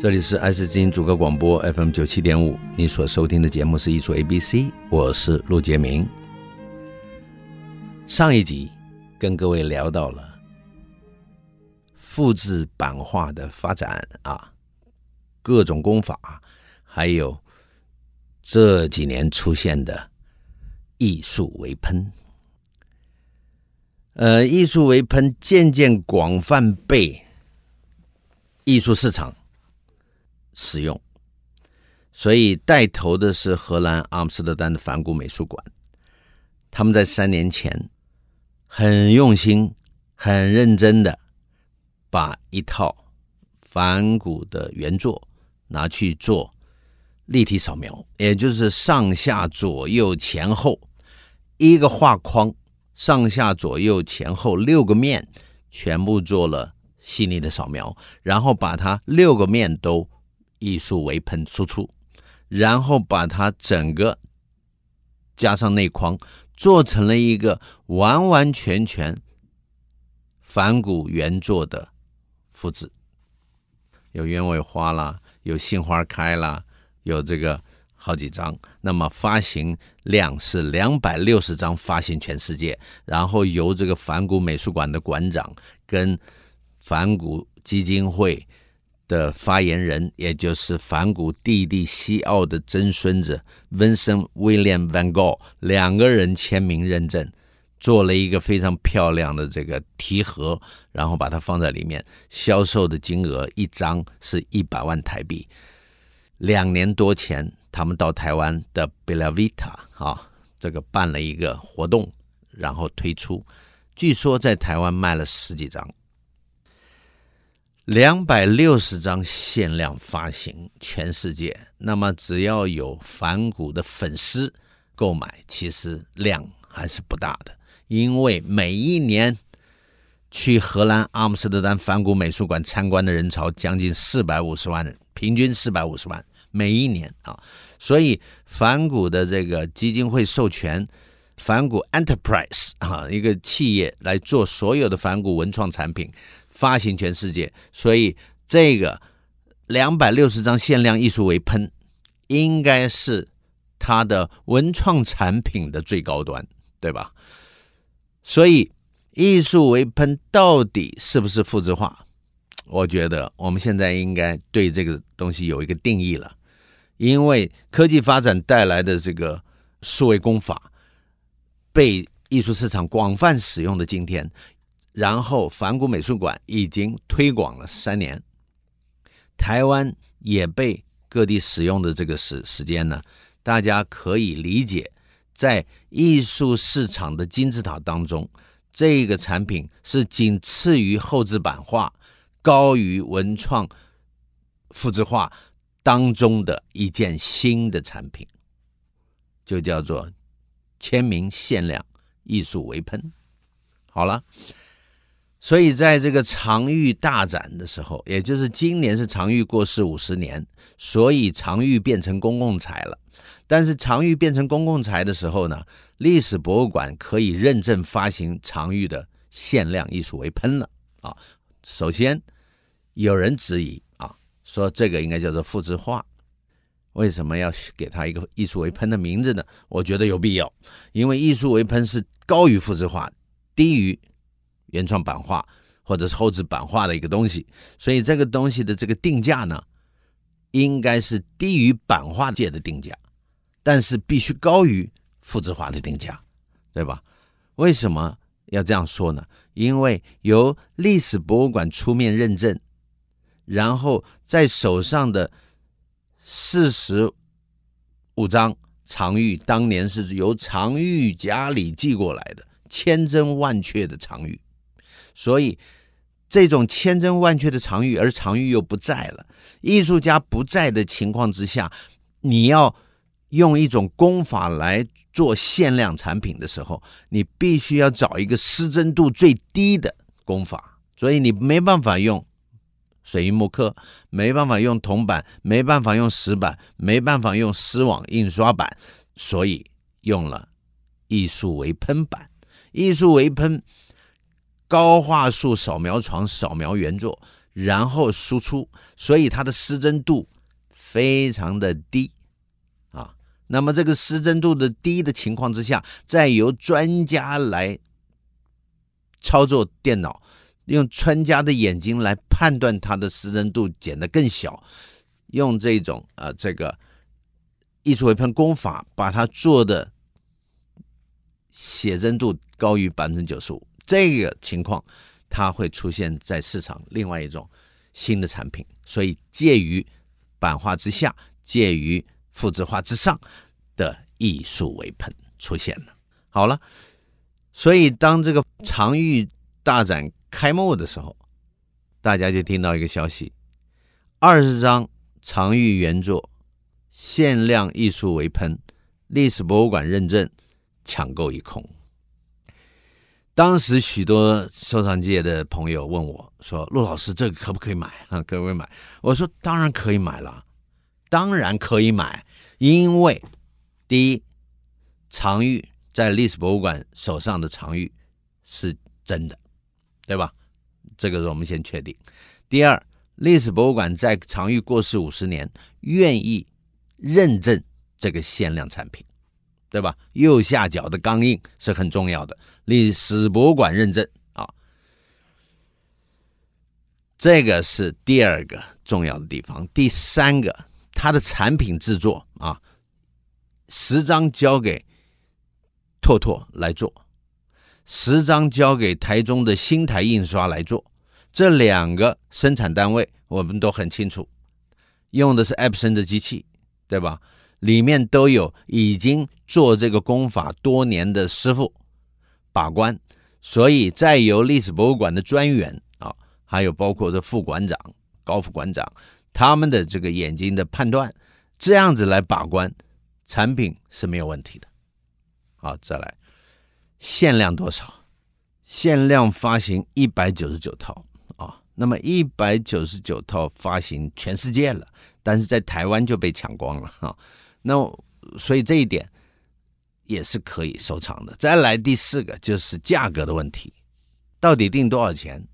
这里是爱思之音主歌广播 FM 九七点五，你所收听的节目是艺术 ABC，我是陆杰明。上一集跟各位聊到了复制版画的发展啊，各种工法，还有这几年出现的艺术为喷。呃，艺术为喷渐渐广泛被艺术市场。使用，所以带头的是荷兰阿姆斯特丹的梵谷美术馆。他们在三年前很用心、很认真的把一套梵谷的原作拿去做立体扫描，也就是上下左右前后一个画框，上下左右前后六个面全部做了细腻的扫描，然后把它六个面都。艺术微喷输出，然后把它整个加上内框，做成了一个完完全全梵谷原作的复制，有鸢尾花啦，有杏花开啦，有这个好几张。那么发行量是两百六十张，发行全世界。然后由这个梵谷美术馆的馆长跟梵谷基金会。的发言人，也就是梵谷弟弟西奥的曾孙子 Vincent William van Gogh 两个人签名认证，做了一个非常漂亮的这个提盒，然后把它放在里面，销售的金额一张是一百万台币。两年多前，他们到台湾的 Bella Vita 啊，这个办了一个活动，然后推出，据说在台湾卖了十几张。两百六十张限量发行，全世界。那么只要有梵谷的粉丝购买，其实量还是不大的。因为每一年去荷兰阿姆斯特丹梵谷美术馆参观的人潮将近四百五十万人，平均四百五十万每一年啊。所以梵谷的这个基金会授权梵谷 Enterprise 啊一个企业来做所有的梵谷文创产品。发行全世界，所以这个两百六十张限量艺术为喷，应该是它的文创产品的最高端，对吧？所以艺术为喷到底是不是复制化？我觉得我们现在应该对这个东西有一个定义了，因为科技发展带来的这个数位工法被艺术市场广泛使用的今天。然后，梵谷美术馆已经推广了三年，台湾也被各地使用的这个时时间呢，大家可以理解，在艺术市场的金字塔当中，这个产品是仅次于后制版画，高于文创复制画当中的一件新的产品，就叫做签名限量艺术微喷。好了。所以，在这个常玉大展的时候，也就是今年是常玉过世五十年，所以常玉变成公共财了。但是常玉变成公共财的时候呢，历史博物馆可以认证发行常玉的限量艺术为喷了啊。首先，有人质疑啊，说这个应该叫做复制画，为什么要给他一个艺术为喷的名字呢？我觉得有必要，因为艺术为喷是高于复制画，低于。原创版画或者是后制版画的一个东西，所以这个东西的这个定价呢，应该是低于版画界的定价，但是必须高于复制画的定价，对吧？为什么要这样说呢？因为由历史博物馆出面认证，然后在手上的四十五张藏玉，当年是由藏玉家里寄过来的，千真万确的藏玉，所以这种千真万确的常玉，而常玉又不在了，艺术家不在的情况之下，你要用一种工法来做限量产品的时候，你必须要找一个失真度最低的工法，所以你没办法用水印木刻，没办法用铜版，没办法用石板，没办法用丝网印刷板，所以用了艺术为喷板。艺术为喷高画素扫描床扫描原作，然后输出，所以它的失真度非常的低啊。那么这个失真度的低的情况之下，再由专家来操作电脑，用专家的眼睛来判断它的失真度减得更小，用这种呃这个艺术微喷工法把它做的写真度高于百分之九十五，这个情况它会出现在市场另外一种新的产品，所以介于版画之下，介于。复制画之上的艺术微喷出现了。好了，所以当这个常玉大展开幕的时候，大家就听到一个消息：二十张常玉原作限量艺术微喷，历史博物馆认证，抢购一空。当时许多收藏界的朋友问我说：“陆老师，这个可不可以买啊？可不可以买？”我说：“当然可以买了，当然可以买。”因为第一，藏玉在历史博物馆手上的藏玉是真的，对吧？这个是我们先确定。第二，历史博物馆在藏玉过世五十年，愿意认证这个限量产品，对吧？右下角的钢印是很重要的，历史博物馆认证啊，这个是第二个重要的地方。第三个。他的产品制作啊，十张交给拓拓来做，十张交给台中的新台印刷来做。这两个生产单位我们都很清楚，用的是 Epson 的机器，对吧？里面都有已经做这个功法多年的师傅把关，所以再由历史博物馆的专员啊，还有包括这副馆长、高副馆长。他们的这个眼睛的判断，这样子来把关，产品是没有问题的。好，再来，限量多少？限量发行一百九十九套啊、那么一百九十九套发行全世界了，但是在台湾就被抢光了哈、那所以这一点也是可以收藏的。再来第四个就是价格的问题，到底定多少钱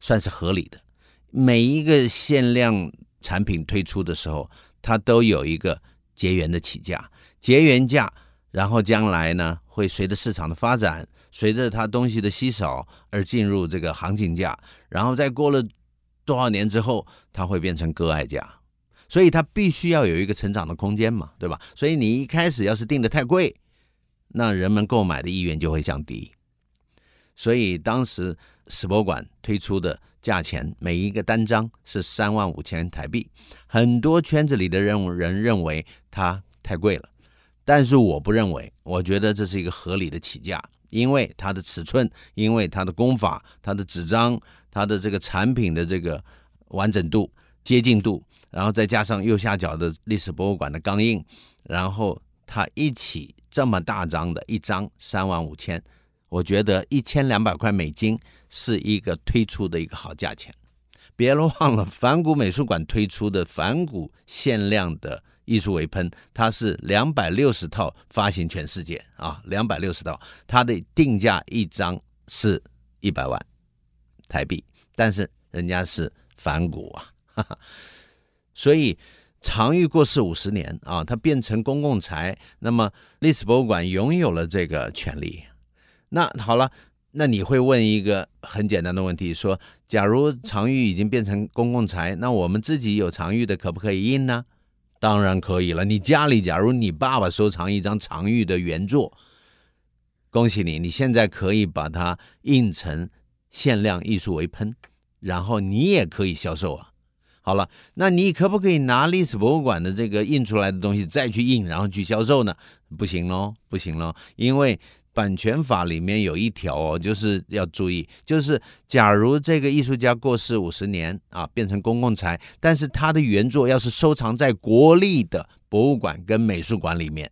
算是合理的？每一个限量产品推出的时候，它都有一个结缘的起价，结缘价，然后将来呢会随着市场的发展，随着它东西的稀少而进入这个行情价，然后再过了多少年之后，它会变成割爱价，所以它必须要有一个成长的空间嘛，对吧？所以你一开始要是定得太贵，那人们购买的意愿就会降低。所以当时史博馆推出的。价钱每一个单张是三万五千台币，很多圈子里的人人认为它太贵了，但是我不认为，我觉得这是一个合理的起价，因为它的尺寸，因为它的工法，它的纸张，它的这个产品的这个完整度、接近度，然后再加上右下角的历史博物馆的钢印，然后它一起这么大张的一张三万五千。我觉得一千两百块美金是一个推出的一个好价钱，别忘了反谷美术馆推出的反谷限量的艺术微喷，它是两百六十套发行全世界啊，两百六十套，它的定价一张是一百万台币，但是人家是反谷啊，哈哈，所以常玉过世五十年啊，它变成公共财，那么历史博物馆拥有了这个权利。那好了，那你会问一个很简单的问题，说：假如常玉已经变成公共财，那我们自己有常玉的，可不可以印呢？当然可以了。你家里假如你爸爸收藏一张常玉的原作，恭喜你，你现在可以把它印成限量艺术微喷，然后你也可以销售啊。好了，那你可不可以拿历史博物馆的这个印出来的东西再去印，然后去销售呢？不行喽，不行喽，因为版权法里面有一条哦，就是要注意，就是假如这个艺术家过世五十年啊，变成公共财，但是他的原作要是收藏在国立的博物馆跟美术馆里面，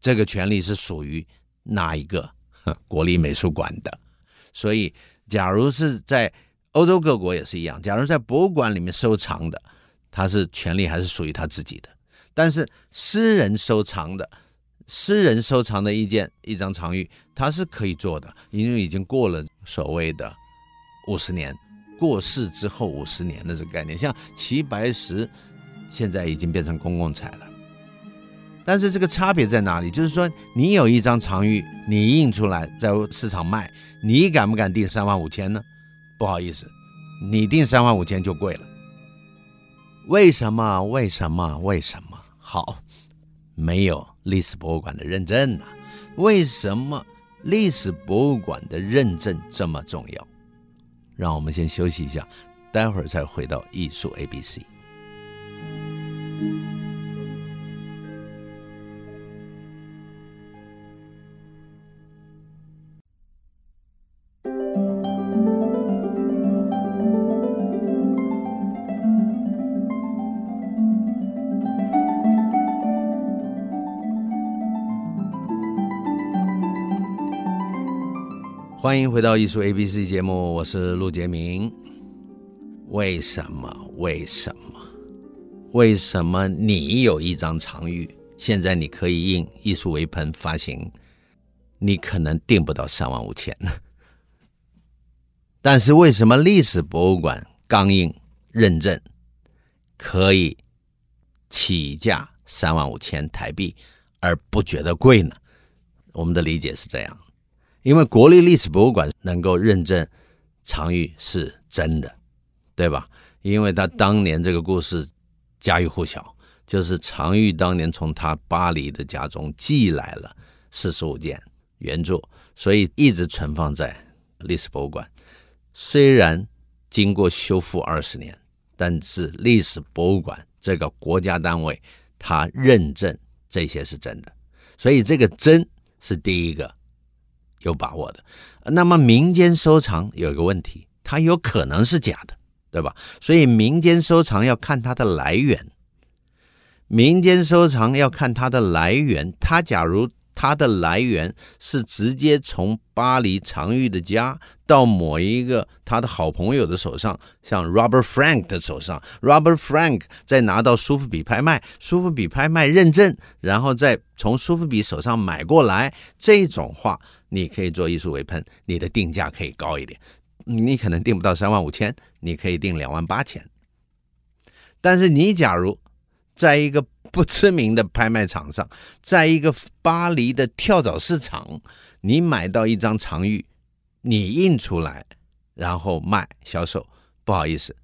这个权利是属于哪一个？国立美术馆的。所以，假如是在欧洲各国也是一样，假如在博物馆里面收藏的，他是权利还是属于他自己的。但是私人收藏的，私人收藏的一件一张藏玉，他是可以做的，因为已经过了所谓的五十年，过世之后五十年的这个概念。像齐白石，现在已经变成公共财了。但是这个差别在哪里？就是说，你有一张藏玉，你印出来在市场卖，你敢不敢定三万五千呢？不好意思，你定三万五千就贵了。为什么？为什么？为什么？好，没有历史博物馆的认证呢？为什么历史博物馆的认证这么重要？让我们先休息一下，待会儿再回到艺术 ABC。欢迎回到艺术 ABC 节目，我是陆杰明。为什么？为什么？为什么你有一张藏玉，现在你可以印艺术微喷发行，你可能定不到三万五千呢？但是为什么历史博物馆钢印认证可以起价三万五千台币而不觉得贵呢？我们的理解是这样。因为国立历史博物馆能够认证常玉是真的，对吧？因为他当年这个故事家喻户晓，就是常玉当年从他巴黎的家中寄来了四十五件原作，所以一直存放在历史博物馆。虽然经过修复二十年，但是历史博物馆这个国家单位，他认证这些是真的，所以这个真是第一个。有把握的，那么民间收藏有一个问题，它有可能是假的，对吧？所以民间收藏要看它的来源，民间收藏要看它的来源。它假如它的来源是直接从巴黎常玉的家到某一个他的好朋友的手上，像 Robert Frank 的手上，Robert Frank 再拿到苏富比拍卖，苏富比拍卖认证，然后再从苏富比手上买过来，这种话。你可以做艺术微喷，你的定价可以高一点，你可能定不到三万五千，你可以定两万八千。但是你假如在一个不知名的拍卖场上，在一个巴黎的跳蚤市场，你买到一张藏玉，你印出来，然后卖销售，不好意思，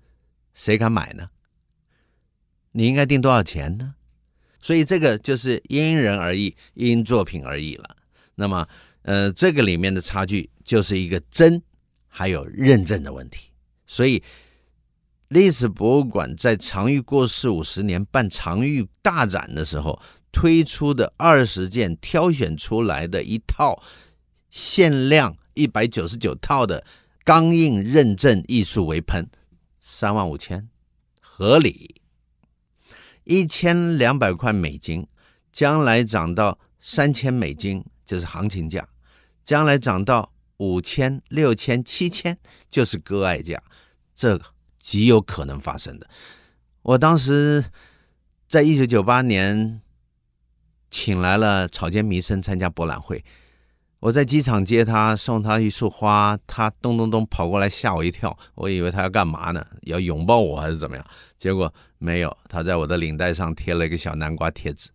谁敢买呢？你应该定多少钱呢？所以这个就是因人而异，因作品而异了。那么。呃，这个里面的差距就是一个真，还有认证的问题。所以，历史博物馆在常玉过世五十年办常玉大展的时候，推出的二十件挑选出来的一套限量一百九十九套的钢印认证艺术微喷，三万五千，合理。一千两百块美金，将来涨到三千美金，就是行情价。将来涨到五千、六千、七千，就是割爱价，这个极有可能发生的。我当时在一九九八年请来了草间弥生参加博览会，我在机场接他，送他一束花，他咚咚咚跑过来吓我一跳，我以为他要干嘛呢？要拥抱我还是怎么样？结果没有，他在我的领带上贴了一个小南瓜贴纸。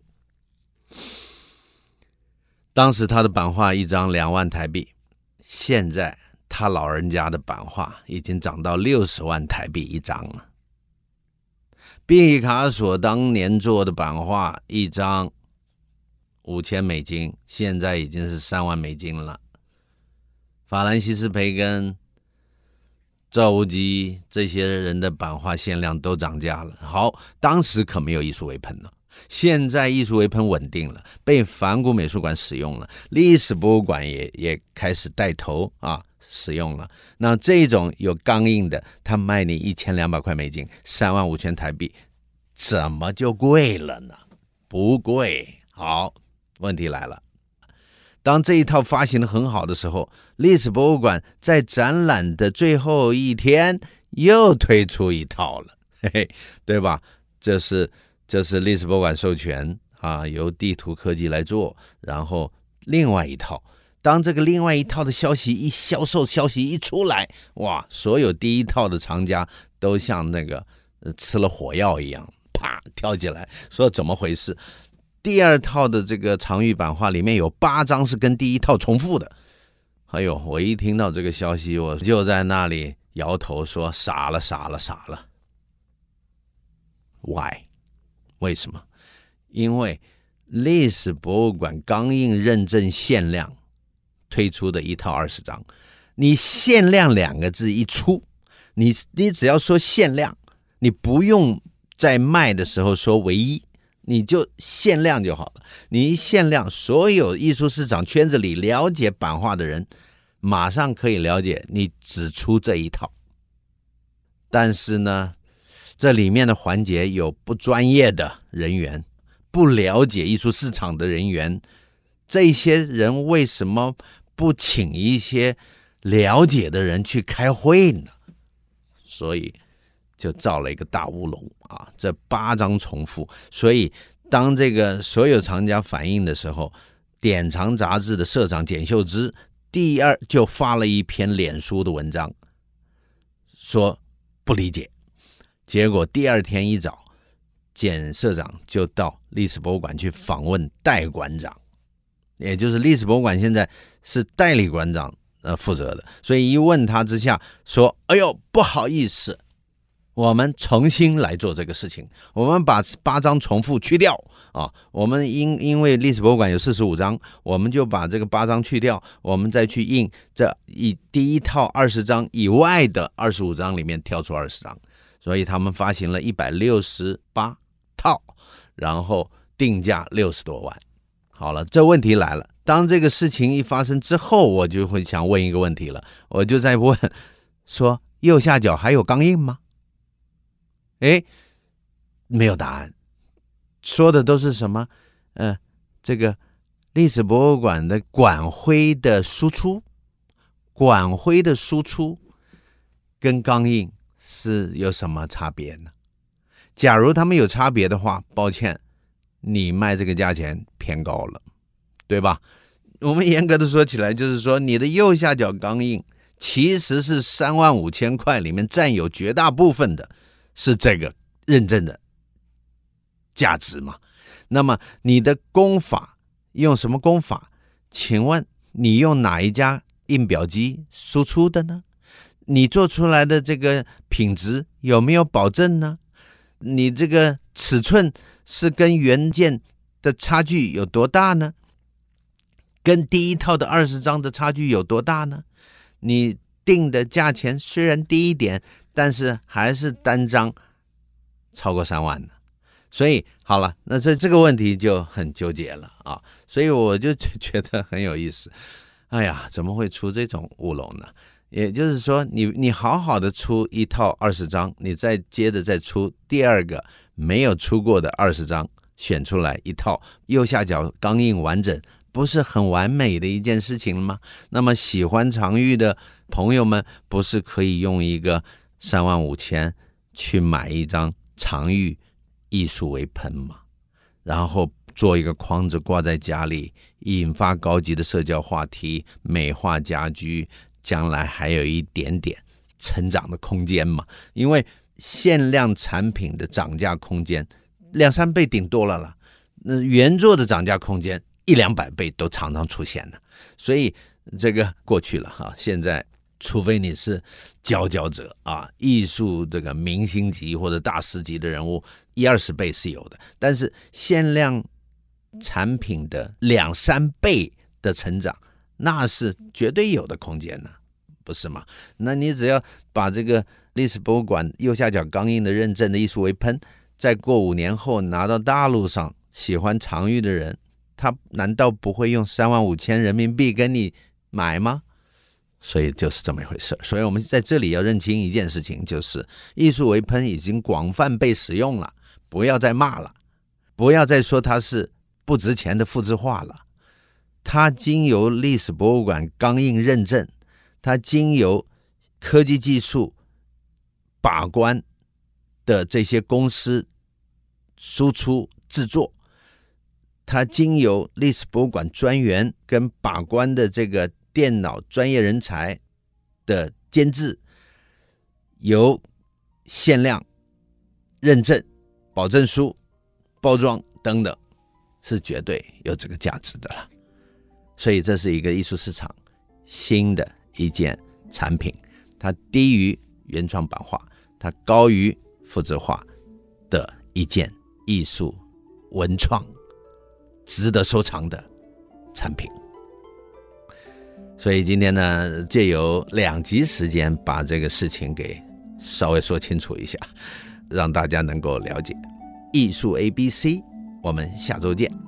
当时他的版画一张两万台币，现在他老人家的版画已经涨到六十万台币一张了。毕卡索当年做的版画一张五千美金，现在已经是三万美金了。法兰西斯培根、赵无极这些人的版画限量都涨价了。好，当时可没有艺术微喷了，现在艺术微喷稳定了，被梵谷美术馆使用了，历史博物馆也也开始带头啊使用了。那这种有钢印的，他卖你一千两百块美金，三万五千台币，怎么就贵了呢？不贵。好，问题来了。当这一套发行的很好的时候，历史博物馆在展览的最后一天又推出一套了，嘿嘿，对吧？这是这是历史博物馆授权啊，由地图科技来做。然后另外一套，当这个另外一套的消息一销售消息一出来，哇，所有第一套的藏家都像那个吃了火药一样，啪跳起来，说怎么回事？第二套的这个藏玉版画里面有八张是跟第一套重复的，哎呦，我一听到这个消息，我就在那里摇头说傻了傻了傻了。Why？为什么？因为历史博物馆钢印认证限量推出的一套二十张，你限量两个字一出，你你只要说限量，你不用在卖的时候说唯一。你就限量就好了。你一限量，所有艺术市场圈子里了解版画的人，马上可以了解你只出这一套。但是呢，这里面的环节有不专业的人员，不了解艺术市场的人员，这些人为什么不请一些了解的人去开会呢？所以。就造了一个大乌龙啊！这八张重复，所以当这个所有藏家反映的时候，典藏杂志的社长简秀芝第二就发了一篇脸书的文章，说不理解。结果第二天一早，简社长就到历史博物馆去访问代馆长，也就是历史博物馆现在是代理馆长呃负责的，所以一问他之下说：“哎呦，不好意思。”我们重新来做这个事情，我们把八张重复去掉啊！我们因因为历史博物馆有四十五张，我们就把这个八张去掉，我们再去印这一第一套二十张以外的二十五张里面挑出二十张，所以他们发行了一百六十八套，然后定价六十多万。好了，这问题来了，当这个事情一发生之后，我就会想问一个问题了，我就在问说，右下角还有钢印吗？哎，没有答案，说的都是什么？嗯、呃，这个历史博物馆的馆徽的输出，馆徽的输出跟钢印是有什么差别呢？假如他们有差别的话，抱歉，你卖这个价钱偏高了，对吧？我们严格的说起来，就是说你的右下角钢印其实是三万五千块里面占有绝大部分的。是这个认证的价值嘛？那么你的工法用什么工法？请问你用哪一家印表机输出的呢？你做出来的这个品质有没有保证呢？你这个尺寸是跟原件的差距有多大呢？跟第一套的二十张的差距有多大呢？你定的价钱虽然低一点。但是还是单张超过三万呢，所以好了，那这这个问题就很纠结了啊！所以我就觉得很有意思。哎呀，怎么会出这种乌龙呢？也就是说你，你好好的出一套二十张，你再接着再出第二个没有出过的二十张，选出来一套右下角钢印完整，不是很完美的一件事情了吗？那么喜欢常玉的朋友们，不是可以用一个？三万五千去买一张常玉艺术微喷吗，然后做一个框子挂在家里，引发高级的社交话题，美化家居，将来还有一点点成长的空间嘛。因为限量产品的涨价空间两三倍顶多了了，那原作的涨价空间一两百倍都常常出现了，所以这个过去了哈，现在。除非你是佼佼者啊，艺术这个明星级或者大师级的人物，一二十倍是有的。但是限量产品的两三倍的成长，那是绝对有的空间呢，不是吗？那你只要把这个历史博物馆右下角钢印的认证的艺术为喷，再过五年后拿到大陆上喜欢藏玉的人，他难道不会用三万五千人民币跟你买吗？所以就是这么一回事。所以我们在这里要认清一件事情，就是艺术为喷已经广泛被使用了，不要再骂了，不要再说它是不值钱的复制画了。它经由历史博物馆钢印认证，它经由科技技术把关的这些公司输出制作。它经由历史博物馆专员跟把关的这个电脑专业人才的监制，由限量认证、保证书、包装等等，是绝对有这个价值的了。所以这是一个艺术市场新的一件产品，它低于原创版画，它高于复制画的一件艺术文创。值得收藏的产品，所以今天呢，借由两集时间把这个事情给稍微说清楚一下，让大家能够了解艺术 ABC。我们下周见。